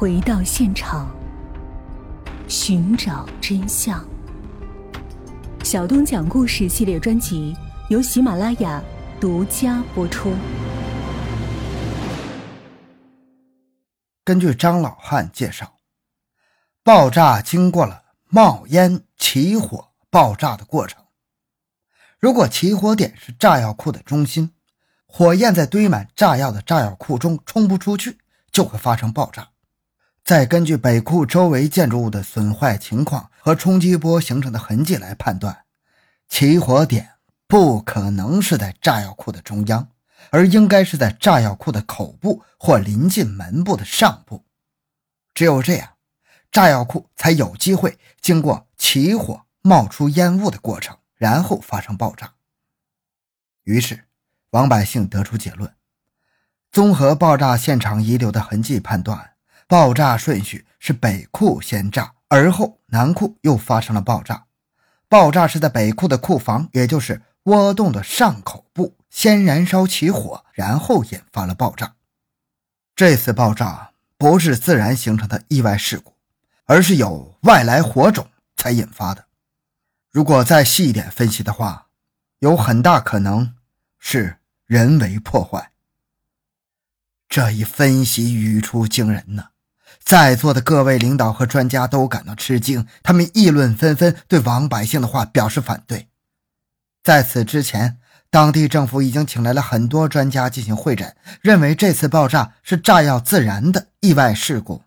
回到现场，寻找真相。小东讲故事系列专辑由喜马拉雅独家播出。根据张老汉介绍，爆炸经过了冒烟、起火、爆炸的过程。如果起火点是炸药库的中心，火焰在堆满炸药的炸药库中冲不出去，就会发生爆炸。再根据北库周围建筑物的损坏情况和冲击波形成的痕迹来判断，起火点不可能是在炸药库的中央。而应该是在炸药库的口部或临近门部的上部，只有这样，炸药库才有机会经过起火、冒出烟雾的过程，然后发生爆炸。于是，王百姓得出结论：综合爆炸现场遗留的痕迹判断，爆炸顺序是北库先炸，而后南库又发生了爆炸。爆炸是在北库的库房，也就是窝洞的上口部。先燃烧起火，然后引发了爆炸。这次爆炸不是自然形成的意外事故，而是有外来火种才引发的。如果再细一点分析的话，有很大可能是人为破坏。这一分析语出惊人呢！在座的各位领导和专家都感到吃惊，他们议论纷纷，对王百姓的话表示反对。在此之前。当地政府已经请来了很多专家进行会诊，认为这次爆炸是炸药自燃的意外事故。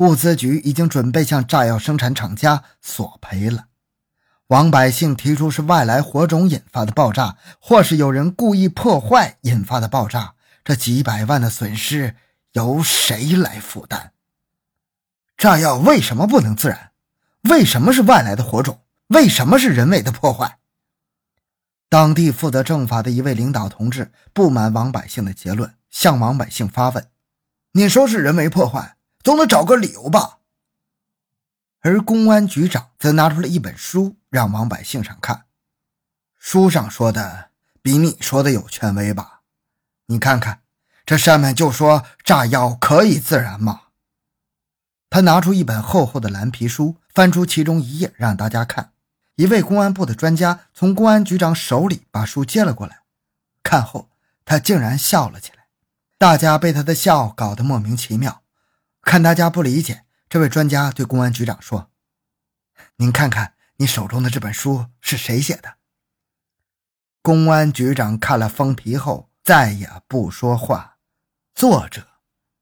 物资局已经准备向炸药生产厂家索赔了。王百姓提出是外来火种引发的爆炸，或是有人故意破坏引发的爆炸，这几百万的损失由谁来负担？炸药为什么不能自燃？为什么是外来的火种？为什么是人为的破坏？当地负责政法的一位领导同志不满王百姓的结论，向王百姓发问：“你说是人为破坏，总得找个理由吧？”而公安局长则拿出了一本书让王百姓上看，书上说的比你说的有权威吧？你看看，这上面就说炸药可以自燃吗？他拿出一本厚厚的蓝皮书，翻出其中一页让大家看。一位公安部的专家从公安局长手里把书接了过来，看后他竟然笑了起来，大家被他的笑搞得莫名其妙。看大家不理解，这位专家对公安局长说：“您看看你手中的这本书是谁写的？”公安局长看了封皮后再也不说话。作者：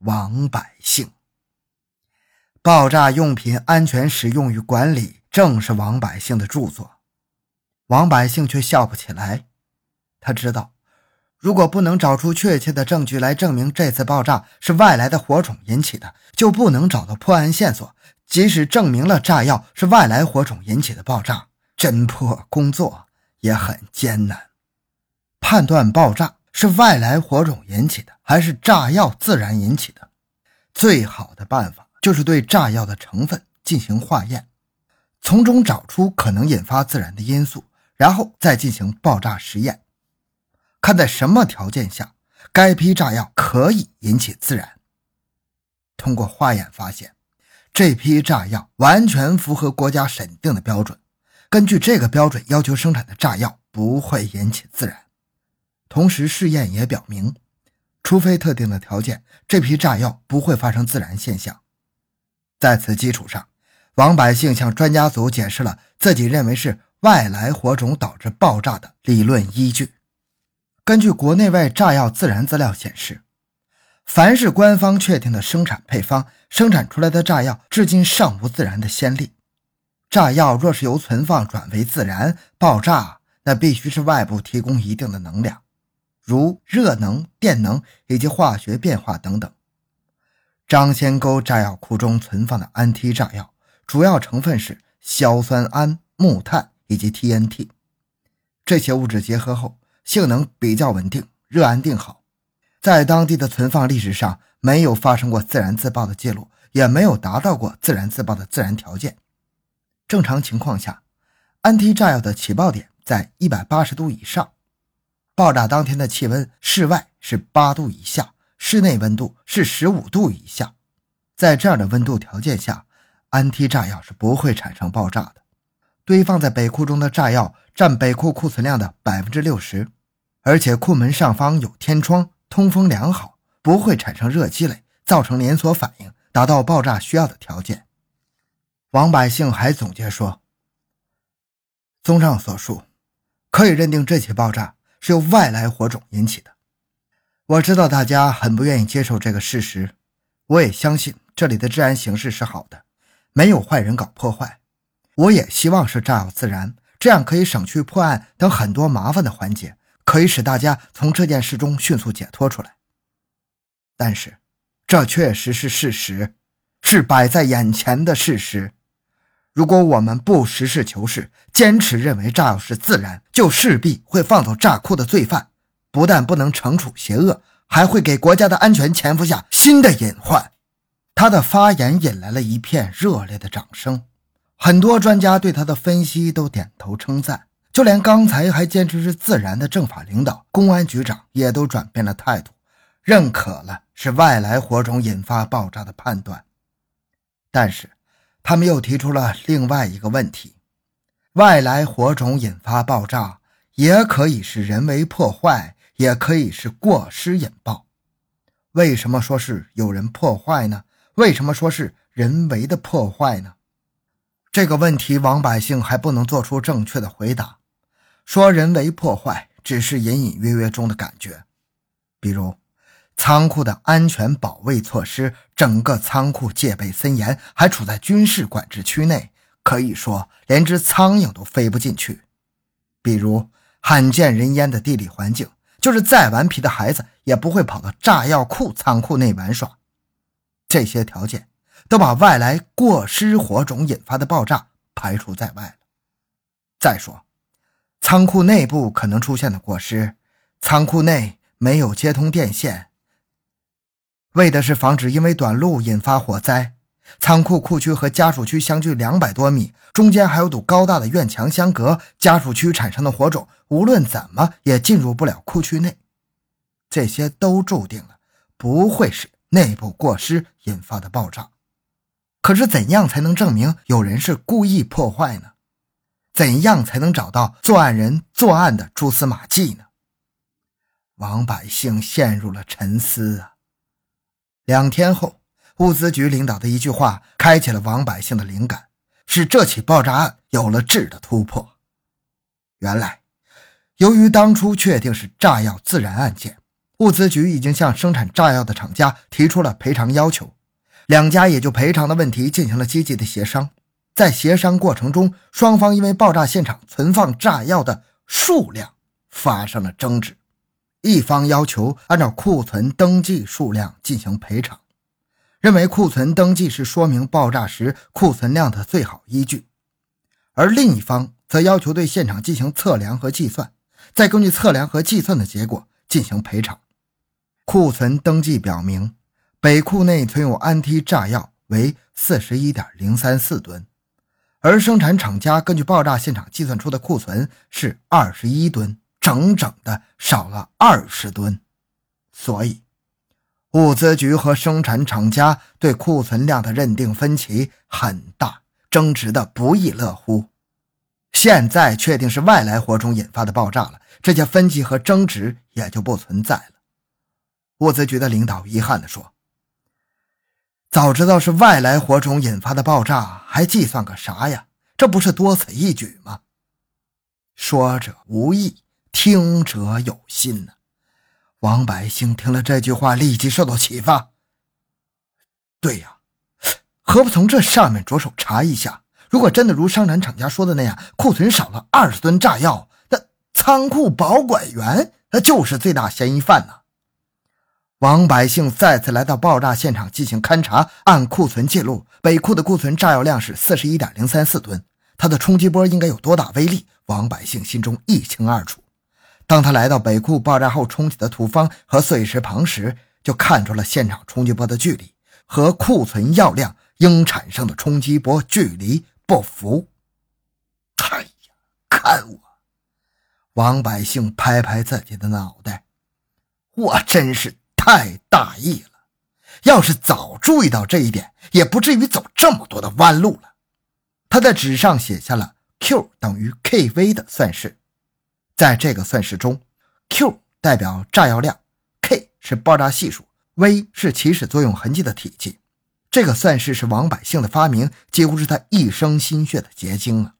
王百姓。爆炸用品安全使用与管理。正是王百姓的著作，王百姓却笑不起来。他知道，如果不能找出确切的证据来证明这次爆炸是外来的火种引起的，就不能找到破案线索。即使证明了炸药是外来火种引起的爆炸，侦破工作也很艰难。判断爆炸是外来火种引起的，还是炸药自然引起的，最好的办法就是对炸药的成分进行化验。从中找出可能引发自燃的因素，然后再进行爆炸实验，看在什么条件下该批炸药可以引起自燃。通过化验发现，这批炸药完全符合国家审定的标准。根据这个标准要求生产的炸药不会引起自燃。同时，试验也表明，除非特定的条件，这批炸药不会发生自燃现象。在此基础上。王百姓向专家组解释了自己认为是外来火种导致爆炸的理论依据。根据国内外炸药自燃资料显示，凡是官方确定的生产配方生产出来的炸药，至今尚无自燃的先例。炸药若是由存放转为自燃爆炸，那必须是外部提供一定的能量，如热能、电能以及化学变化等等。张仙沟炸药库中存放的氨 T 炸药。主要成分是硝酸铵、木炭以及 TNT，这些物质结合后性能比较稳定，热安定好，在当地的存放历史上没有发生过自然自爆的记录，也没有达到过自然自爆的自然条件。正常情况下，氨 T 炸药的起爆点在一百八十度以上，爆炸当天的气温室外是八度以下，室内温度是十五度以下。在这样的温度条件下，安 T 炸药是不会产生爆炸的。堆放在北库中的炸药占北库库存量的百分之六十，而且库门上方有天窗，通风良好，不会产生热积累，造成连锁反应，达到爆炸需要的条件。王百姓还总结说：“综上所述，可以认定这起爆炸是由外来火种引起的。我知道大家很不愿意接受这个事实，我也相信这里的治安形势是好的，没有坏人搞破坏。”我也希望是炸药自燃，这样可以省去破案等很多麻烦的环节，可以使大家从这件事中迅速解脱出来。但是，这确实是事实，是摆在眼前的事实。如果我们不实事求是，坚持认为炸药是自燃，就势必会放走炸库的罪犯，不但不能惩处邪恶，还会给国家的安全潜伏下新的隐患。他的发言引来了一片热烈的掌声。很多专家对他的分析都点头称赞，就连刚才还坚持是自然的政法领导公安局长也都转变了态度，认可了是外来火种引发爆炸的判断。但是，他们又提出了另外一个问题：外来火种引发爆炸，也可以是人为破坏，也可以是过失引爆。为什么说是有人破坏呢？为什么说是人为的破坏呢？这个问题，王百姓还不能做出正确的回答。说人为破坏，只是隐隐约约中的感觉。比如，仓库的安全保卫措施，整个仓库戒备森严，还处在军事管制区内，可以说连只苍蝇都飞不进去。比如，罕见人烟的地理环境，就是再顽皮的孩子也不会跑到炸药库仓库内玩耍。这些条件。都把外来过失火种引发的爆炸排除在外了。再说，仓库内部可能出现的过失，仓库内没有接通电线，为的是防止因为短路引发火灾。仓库库区和家属区相距两百多米，中间还有堵高大的院墙相隔，家属区产生的火种无论怎么也进入不了库区内。这些都注定了不会是内部过失引发的爆炸。可是，怎样才能证明有人是故意破坏呢？怎样才能找到作案人作案的蛛丝马迹呢？王百姓陷入了沉思啊。两天后，物资局领导的一句话开启了王百姓的灵感，使这起爆炸案有了质的突破。原来，由于当初确定是炸药自燃案件，物资局已经向生产炸药的厂家提出了赔偿要求。两家也就赔偿的问题进行了积极的协商，在协商过程中，双方因为爆炸现场存放炸药的数量发生了争执。一方要求按照库存登记数量进行赔偿，认为库存登记是说明爆炸时库存量的最好依据；而另一方则要求对现场进行测量和计算，再根据测量和计算的结果进行赔偿。库存登记表明。北库内存有安 T 炸药为四十一点零三四吨，而生产厂家根据爆炸现场计算出的库存是二十一吨，整整的少了二十吨。所以，物资局和生产厂家对库存量的认定分歧很大，争执的不亦乐乎。现在确定是外来火种引发的爆炸了，这些分歧和争执也就不存在了。物资局的领导遗憾地说。早知道是外来火种引发的爆炸，还计算个啥呀？这不是多此一举吗？说者无意，听者有心呢。王百姓听了这句话，立即受到启发。对呀，何不从这上面着手查一下？如果真的如生产厂家说的那样，库存少了二十吨炸药，那仓库保管员那就是最大嫌疑犯呢。王百姓再次来到爆炸现场进行勘查，按库存记录，北库的库存炸药量是四十一点零三四吨，它的冲击波应该有多大威力？王百姓心中一清二楚。当他来到北库爆炸后冲起的土方和碎石旁时，就看出了现场冲击波的距离和库存药量应产生的冲击波距离不符。哎呀，看我！王百姓拍拍自己的脑袋，我真是。太大意了！要是早注意到这一点，也不至于走这么多的弯路了。他在纸上写下了 Q 等于 kV 的算式，在这个算式中，Q 代表炸药量，K 是爆炸系数，V 是起始作用痕迹的体积。这个算式是王百姓的发明，几乎是他一生心血的结晶了。